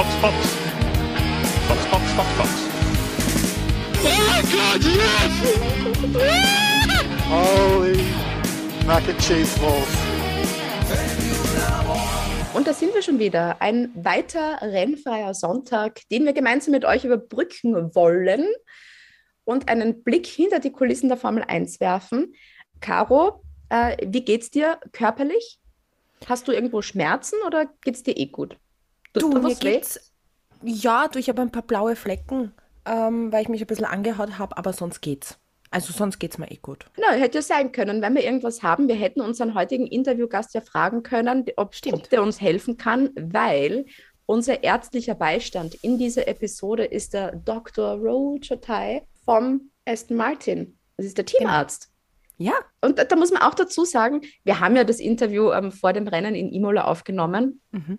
Fox, Fox. Fox, Fox, Fox, Fox. Oh god, yes! Holy mac and cheese balls. Und da sind wir schon wieder. Ein weiter rennfreier Sonntag, den wir gemeinsam mit euch überbrücken wollen und einen Blick hinter die Kulissen der Formel 1 werfen. Caro, äh, wie geht's dir körperlich? Hast du irgendwo Schmerzen oder geht's dir eh gut? Du, mir geht's. Ja, du, ich habe ein paar blaue Flecken, ähm, weil ich mich ein bisschen angehaut habe, aber sonst geht's. Also sonst geht's mir eh gut. Genau, hätte ja sein können, wenn wir irgendwas haben. Wir hätten unseren heutigen Interviewgast ja fragen können, ob, ob der uns helfen kann, weil unser ärztlicher Beistand in dieser Episode ist der Dr. Roger Tai vom Aston Martin. Das ist der Teamarzt. Ja. Und da, da, muss man auch dazu sagen, wir haben ja das Interview ähm, vor dem Rennen in Imola aufgenommen. Mhm.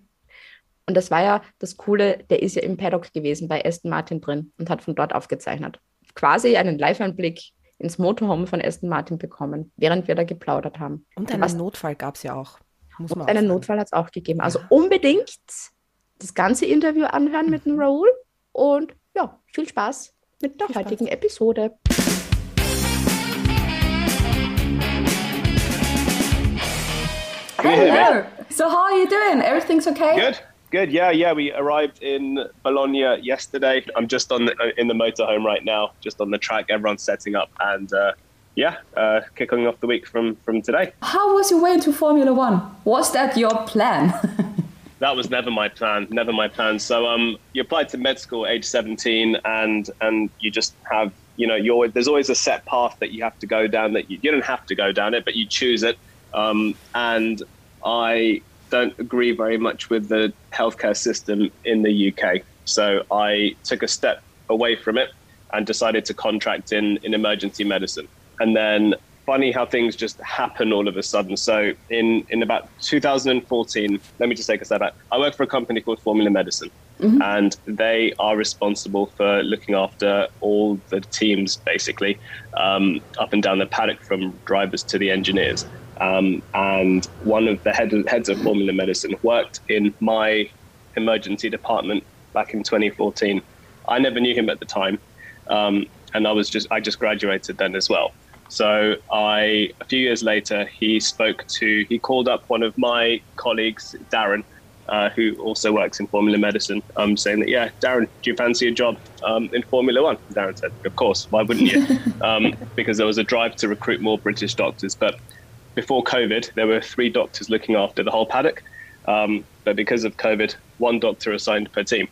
Und das war ja das Coole, der ist ja im Paddock gewesen bei Aston Martin drin und hat von dort aufgezeichnet. Quasi einen Live-Einblick ins Motorhome von Aston Martin bekommen, während wir da geplaudert haben. Und einen Was, Notfall gab es ja auch. Muss und einen Notfall hat es auch gegeben. Also ja. unbedingt das ganze Interview anhören mit dem Raoul und ja, viel Spaß mit der viel heutigen Spaß. Episode. Hello. So how are you doing? Everything's okay? Good. Good. Yeah, yeah. We arrived in Bologna yesterday. I'm just on the, in the motorhome right now, just on the track. Everyone's setting up, and uh, yeah, uh, kicking off the week from from today. How was your way into Formula One? Was that your plan? that was never my plan. Never my plan. So um, you applied to med school age 17, and and you just have you know you're there's always a set path that you have to go down. That you, you don't have to go down it, but you choose it. Um, and I don't agree very much with the healthcare system in the UK. So I took a step away from it and decided to contract in, in emergency medicine. And then funny how things just happen all of a sudden. So in, in about 2014, let me just take a step back. I work for a company called Formula Medicine. Mm-hmm. And they are responsible for looking after all the teams, basically, um, up and down the paddock from drivers to the engineers. Um, and one of the head, heads of Formula Medicine worked in my emergency department back in 2014. I never knew him at the time, um, and I was just I just graduated then as well. So I a few years later he spoke to he called up one of my colleagues Darren. Uh, who also works in Formula Medicine, um, saying that, yeah, Darren, do you fancy a job um, in Formula One? Darren said, of course, why wouldn't you? Um, because there was a drive to recruit more British doctors. But before COVID, there were three doctors looking after the whole paddock. Um, but because of COVID, one doctor assigned per team.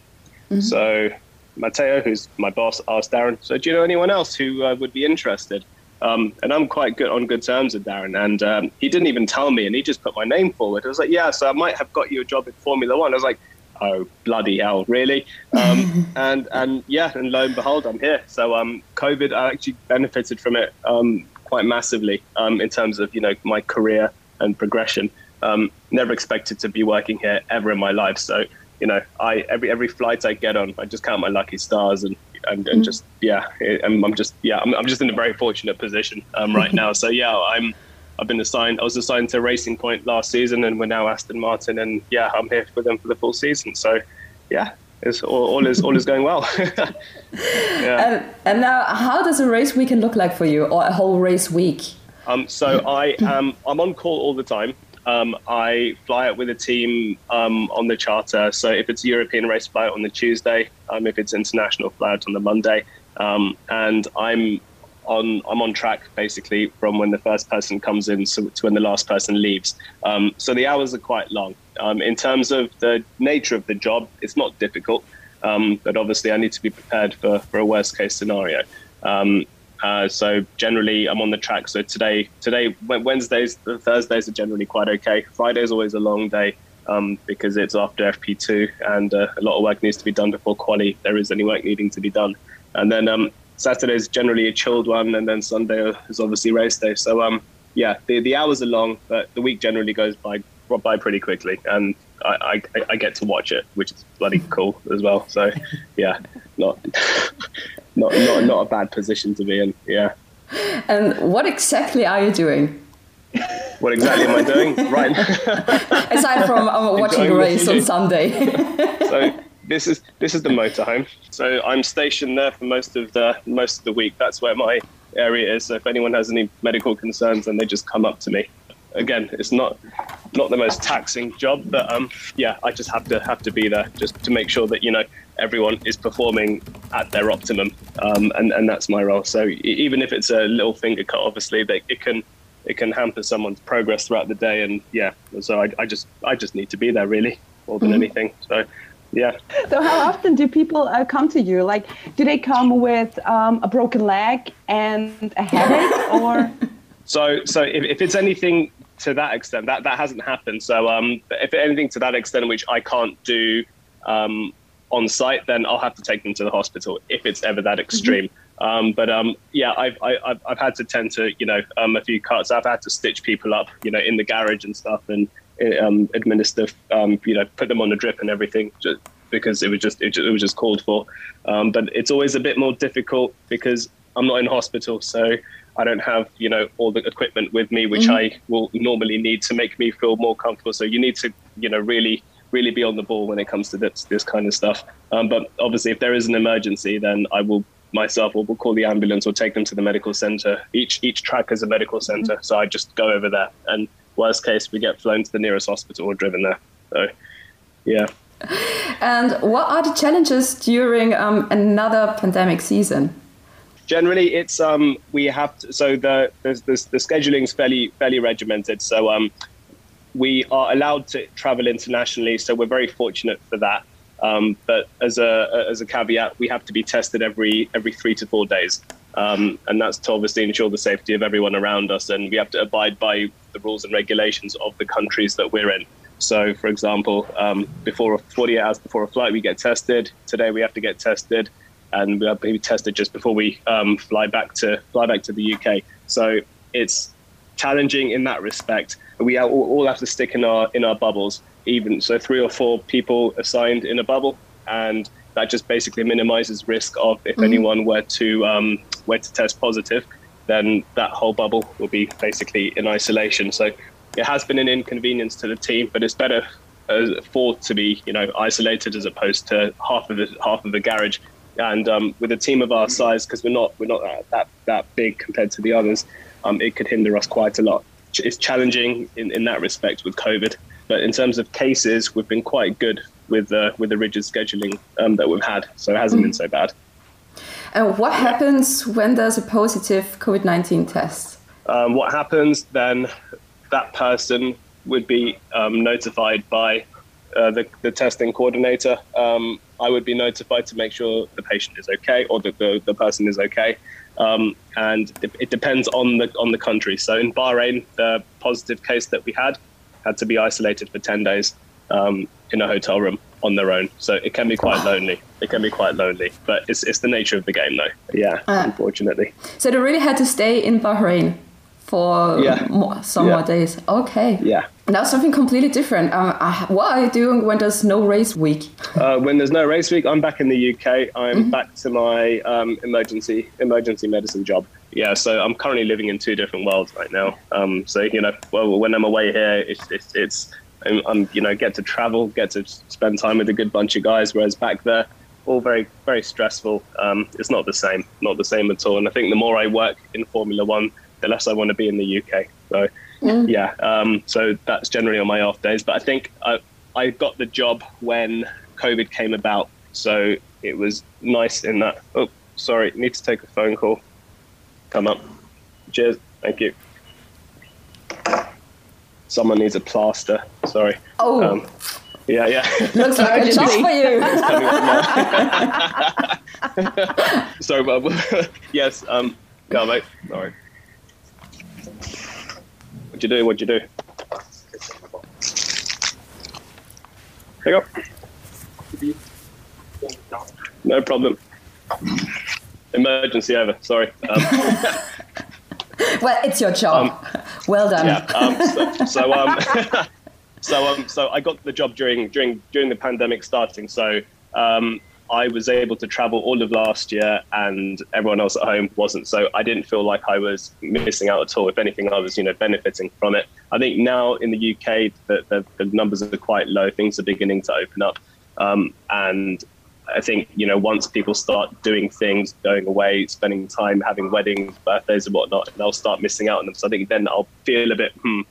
Mm-hmm. So Matteo, who's my boss, asked Darren, "So do you know anyone else who uh, would be interested?" Um, and I'm quite good on good terms with Darren, and um, he didn't even tell me, and he just put my name forward. I was like, "Yeah, so I might have got you a job in Formula One." I was like, "Oh bloody hell, really?" Um, and and yeah, and lo and behold, I'm here. So um, COVID, I actually benefited from it um, quite massively um, in terms of you know my career and progression. Um, never expected to be working here ever in my life. So you know, I every every flight I get on, I just count my lucky stars and and, and mm. just yeah, I'm, I'm, just yeah, I'm, I'm just in a very fortunate position um, right now. So yeah, I'm. I've been assigned. I was assigned to Racing Point last season, and we're now Aston Martin, and yeah, I'm here with them for the full season. So, yeah, it's all, all is all is going well. yeah. And, and, now, how does a race weekend look like for you, or a whole race week? Um, so I am I'm on call all the time. Um, I fly out with a team um, on the charter. So if it's a European race, fly out on the Tuesday. Um, if it's international, fly out on the Monday. Um, and I'm on I'm on track basically from when the first person comes in to, to when the last person leaves. Um, so the hours are quite long. Um, in terms of the nature of the job, it's not difficult, um, but obviously I need to be prepared for, for a worst case scenario. Um, uh, so generally, I'm on the track. So today, today Wednesdays, Thursdays are generally quite okay. Friday's always a long day um, because it's after FP2 and uh, a lot of work needs to be done before quali. There is any work needing to be done, and then um, Saturday is generally a chilled one, and then Sunday is obviously race day. So um, yeah, the the hours are long, but the week generally goes by by pretty quickly, and I, I, I get to watch it, which is bloody cool as well. So, yeah, not not not not a bad position to be in. Yeah. And what exactly are you doing? What exactly am I doing? Right. Aside from uh, watching the race on Sunday. so this is this is the motorhome. So I'm stationed there for most of the most of the week. That's where my area is. So if anyone has any medical concerns, then they just come up to me. Again, it's not not the most taxing job, but um, yeah, I just have to have to be there just to make sure that you know everyone is performing at their optimum, um, and and that's my role. So even if it's a little finger cut, obviously, they, it can it can hamper someone's progress throughout the day, and yeah, so I, I just I just need to be there really more than anything. So yeah. So how often do people uh, come to you? Like, do they come with um, a broken leg and a headache, or? So, so if, if it's anything to that extent, that that hasn't happened. So, um, if anything to that extent, which I can't do um, on site, then I'll have to take them to the hospital if it's ever that extreme. Um, but um, yeah, I've, I, I've I've had to tend to you know um, a few cuts. I've had to stitch people up, you know, in the garage and stuff, and um, administer, um, you know, put them on a drip and everything, just because it was just it, ju- it was just called for. Um, but it's always a bit more difficult because I'm not in hospital, so I don't have you know all the equipment with me, which I will normally need to make me feel more comfortable. So you need to you know really really be on the ball when it comes to this this kind of stuff. Um, but obviously, if there is an emergency, then I will myself or will call the ambulance or take them to the medical center. Each each track is a medical center, so I just go over there. And worst case, we get flown to the nearest hospital or driven there. So yeah. And what are the challenges during um, another pandemic season? Generally it's um we have to, so the the, the the scheduling is fairly fairly regimented. So um we are allowed to travel internationally so we're very fortunate for that. Um, but as a as a caveat we have to be tested every every three to four days. Um, and that's to obviously ensure the safety of everyone around us and we have to abide by the rules and regulations of the countries that we're in. So for example um, before 48 hours before a flight we get tested. Today we have to get tested and we to be tested just before we um, fly back to fly back to the UK. So it's challenging in that respect. We all, all have to stick in our in our bubbles, even so three or four people assigned in a bubble, and that just basically minimizes risk of if anyone were to um, were to test positive, then that whole bubble will be basically in isolation. So it has been an inconvenience to the team, but it's better uh, for to be you know isolated as opposed to half of the half of the garage and um, with a team of our size, because we're not we're not that, that that big compared to the others, um, it could hinder us quite a lot. It's challenging in, in that respect with COVID, but in terms of cases, we've been quite good with uh, with the rigid scheduling um, that we've had, so it hasn't been so bad. And what happens when there's a positive COVID 19 test? um, what happens then that person would be um, notified by uh, the, the testing coordinator um, i would be notified to make sure the patient is okay or that the, the person is okay. Um, and it, it depends on the on the country. So in bahrain the positive case that we had had to be isolated for 10 days um, in a hotel room on their own. So it can be quite lonely. It can be quite lonely but it's, it's the nature of the game though. Yeah unfortunately. So they really had to stay in Bahrain for Yeah. more, some Yeah. more days. Okay. yeah Now something completely different. Um, uh, what are you doing when there's no race week? Uh, when there's no race week, I'm back in the UK. I'm back to my um, emergency emergency medicine job. Yeah, so I'm currently living in two different worlds right now. Um, so you know, well, when I'm away here, it's it's, it's I'm, I'm you know get to travel, get to spend time with a good bunch of guys. Whereas back there, all very very stressful. Um, it's not the same, not the same at all. And I think the more I work in Formula One, the less I want to be in the UK. So yeah, um, so that's generally on my off days. But I think I, I got the job when COVID came about, so it was nice in that. Oh, sorry, need to take a phone call. Come up. Cheers. Thank you. Someone needs a plaster. Sorry. Oh, Um, yeah, yeah. looks like a job for you. Coming up now. Sorry, Bob. yes. Um. Go on, mate. Sorry. What'd you do? What'd you do? Pick up. No problem. Emergency over. Sorry. Um, Well, it's your job. well done. yeah. Um, so, so um, so um, so I got the job during during during the pandemic starting. So um, I was able to travel all of last year, and everyone else at home wasn't. So I didn't feel like I was missing out at all. If anything, I was you know benefiting from it. I think now in the UK, the the, the numbers are quite low. Things are beginning to open up. Um, and I think you know once people start doing things, going away, spending time, having weddings, birthdays, and whatnot, they'll start missing out on them. So I think then I'll feel a bit, hmm,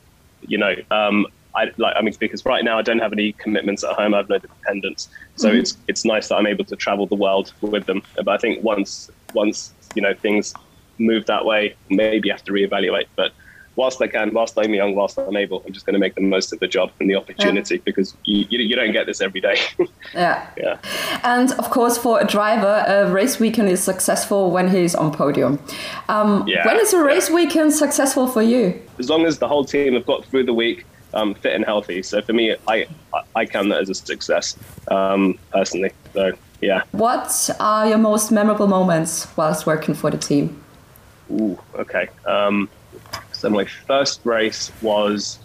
you know, um, I like. I mean, because right now I don't have any commitments at home. I have no dependents, so Mm-hmm. it's it's nice that I'm able to travel the world with them. But I think once once you know things move that way, maybe I have to reevaluate. But whilst I can, whilst I'm young, whilst I'm able, I'm just going to make the most of the job and the opportunity because you, you, you don't get this every day. Yeah. yeah. And of course, for a driver, a race weekend is successful when he's on podium. Um, Yeah, when is a race yeah. weekend successful for you? As long as the whole team have got through the week um, fit and healthy. So for me, I I- count that as a success um, personally. So yeah. What are your most memorable moments whilst working for the team? Ooh, okay. Um, so my first race was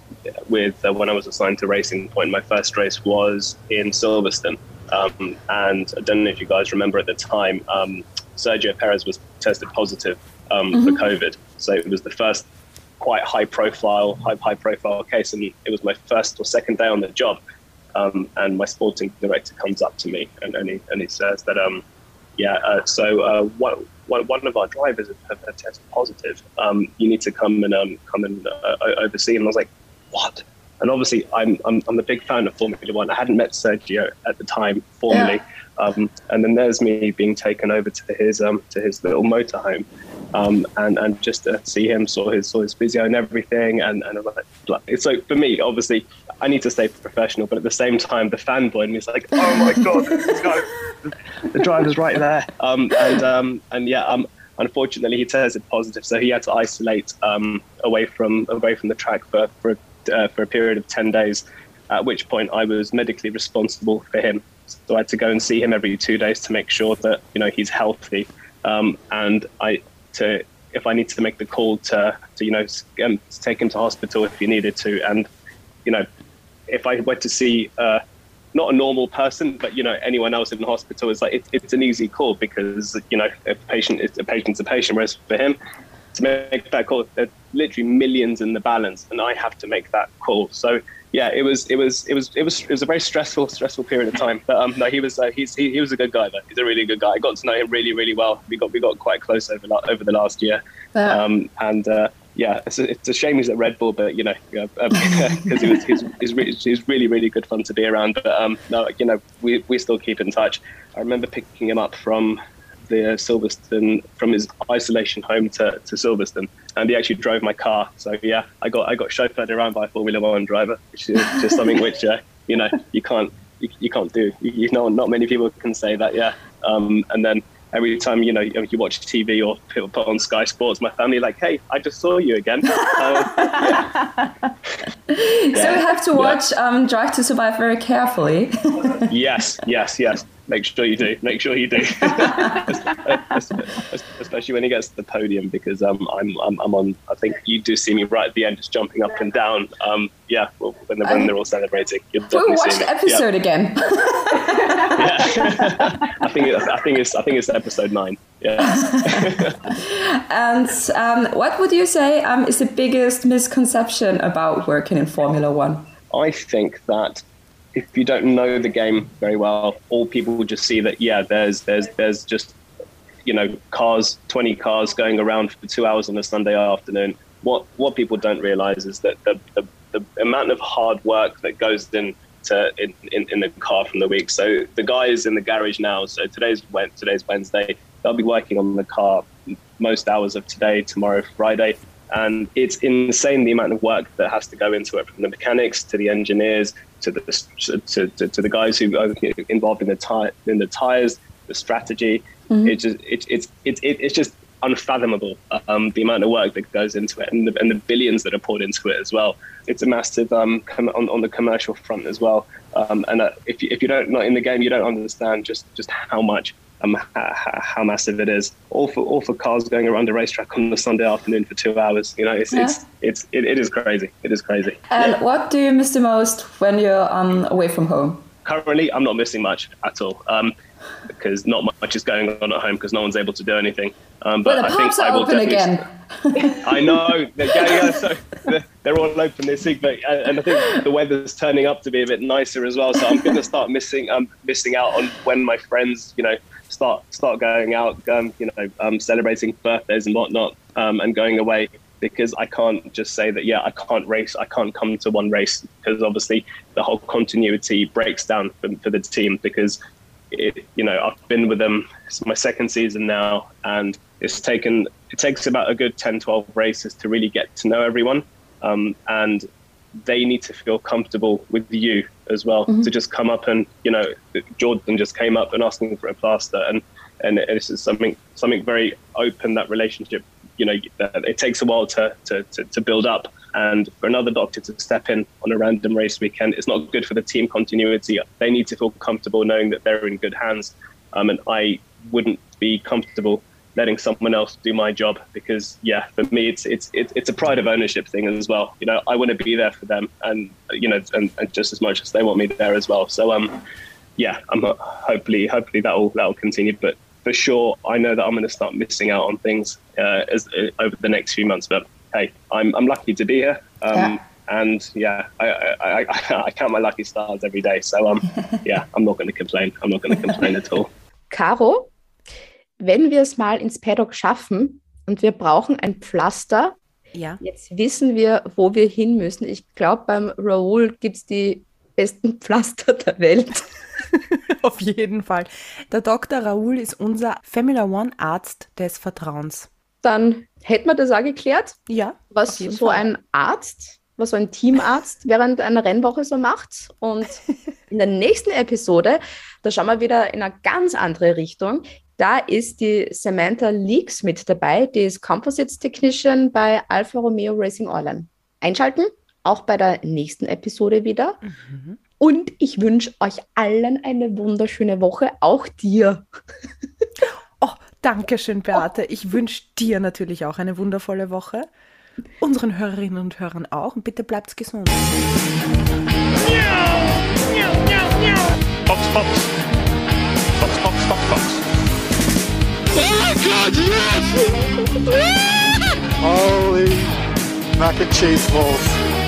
with uh, when I was assigned to Racing Point. My first race was in Silverstone, um, and I don't know if you guys remember at the time, um, Sergio Perez was tested positive um, for COVID. So it was the first quite high profile, high high profile case, and it was my first or second day on the job. Um, and my sporting director comes up to me and, and, he, and he says that um, yeah, uh, so uh, one, one, of our drivers have, have tested positive. Um, you need to come and um, come and uh, oversee. And I was like, what? And obviously, I'm, I'm I'm a big fan of Formula One. I hadn't met Sergio at the time formally, um, and then there's me being taken over to his um, to his little motorhome, um, and and just to see him, saw his saw his physio and everything, and and I'm like, like- so for me, obviously, I need to stay professional, but at the same time, the fanboy in me is like, oh my god, guy the driver's right there. Um, and um, and yeah, um, unfortunately, he tested positive, so he had to isolate um, away from away from the track for for uh, for a period of ten days. At which point, I was medically responsible for him, so I had to go and see him every two days to make sure that you know he's healthy. Um, and I to if I need to make the call to to you know um, take him to hospital if he needed to, and you know if I went to see uh, not a normal person, but you know anyone else in the hospital is like it, it's an easy call because you know a patient is a patient's a patient. Whereas for him to make that call, there's literally millions in the balance, and I have to make that call. So yeah, it was it was it was it was it was a very stressful stressful period of time. But um, no, he was uh, he's he, he was a good guy though. He's a really good guy. I got to know him really really well. We got we got quite close over over the last year. Yeah. Um, and uh, yeah, it's a, it's a shame he's at Red Bull, but you know, because he was he's, he's, re- he's really really good fun to be around. But um, no, you know, we we still keep in touch. I remember picking him up from the Silverstone from his isolation home to, to Silverstone, and he actually drove my car. So yeah, I got I got chauffeured around by a Formula One driver, which is just something which uh, you know you can't you, you can't do. You, you know, not many people can say that. Yeah, um, and then every time you know you you watch TV or people put on Sky Sports, my family like, hey, I just saw you again. Uh, So you have to watch um, Drive to Survive very carefully. yes, yes, yes. Make sure you do. Make sure you do. Especially when he gets to the podium, because um, I'm, I'm, I'm on. I think you do see me right at the end, just jumping up and down. Um, yeah, well, when they're, when they're all celebrating, you'll we'll definitely watch the me. Yeah. episode again. Yeah. I think it's, I think it's I think it's episode nine. Yeah. And um, what would you say um, is the biggest misconception about working in Formula One? I think that if you don't know the game very well, all people will just see that yeah, there's there's there's just you know cars, twenty cars going around for two hours on a Sunday afternoon. What what people don't realise is that the, the the amount of hard work that goes in to in, in, in the car from the week. So the guys in the garage now. So today's today's Wednesday. They'll be working on the car most hours of today, tomorrow, Friday and it's insane the amount of work that has to go into it from the mechanics to the engineers to the to, to, to the guys who are involved in the tire in the tires the strategy. It just it, it's it's it, it's just unfathomable um, the amount of work that goes into it and the, and the billions that are poured into it as well. It's a massive um, com- on, on the commercial front as well. Um, and uh, if, you, if you don't not in the game you don't understand just just how much um, how, how massive it is. All for all for cars going around a racetrack on the Sunday afternoon for two hours. You know, it's Yeah. it's it's it, it is crazy. It is crazy. And what do you miss the most when you're um, away from home? Currently, I'm not missing much at all. Um, because not much is going on at home because no one's able to do anything. Um, But the I think I will open definitely- again. I know. Yeah, yeah, so they're- they're all open this week, but uh, and I think the weather's turning up to be a bit nicer as well. So I'm going to start missing um missing out on when my friends, you know, start start going out, um, you know, um, celebrating birthdays and whatnot, um, and going away because I can't just say that yeah I can't race, I can't come to one race because obviously the whole continuity breaks down for, for the team because it, you know, I've been with them. It's my second season now, and it's taken. It takes about a good 10, 12 races to really get to know everyone, um, and they need to feel comfortable with you as well. To just come up and you know, Jordan just came up and asking for a plaster, and and this is something something very open. That relationship, you know, it takes a while to to, to, to build up. And for another doctor to step in on a random race weekend, it's not good for the team continuity. They need to feel comfortable knowing that they're in good hands. Um, and I wouldn't be comfortable letting someone else do my job because, yeah, for me, it's it's it's, it's a pride of ownership thing as well. You know, I want to be there for them, and you know, and, and just as much as they want me there as well. So, um, yeah, I'm uh, hopefully hopefully that will that will continue, but. For sure, I know that I'm going to start missing out on things uh, as, uh, over the next few months. But hey, I'm, I'm lucky to be here. Um, Yeah. And yeah, I, I, I, I count my lucky stars every day. So um, yeah, I'm not going to complain. I'm not going to complain at all. Caro, wenn wir es mal ins Paddock schaffen und wir brauchen ein Pflaster, Ja. jetzt wissen wir, wo wir hin müssen. Ich glaube, beim Raoul gibt es die besten Pflaster der Welt. Auf jeden Fall. Der Dr. Raoul ist unser Formula One Arzt des Vertrauens. Dann hätten wir das auch geklärt, Ja, was so Fall. ein Arzt, was so ein Teamarzt während einer Rennwoche so macht. Und in der nächsten Episode, da schauen wir wieder in eine ganz andere Richtung. Da ist die Samantha Leaks mit dabei, die ist Composites Technician bei Alfa Romeo Racing Orlan. Einschalten, auch bei der nächsten Episode wieder. Mhm. Und ich wünsche euch allen eine wunderschöne Woche, auch dir. Oh, danke schön, Beate. Ich wünsche dir natürlich auch eine wundervolle Woche. Unseren Hörerinnen und Hörern auch. Und bitte bleibt gesund. Fox, Fox. Fox, Holy mac and cheese balls.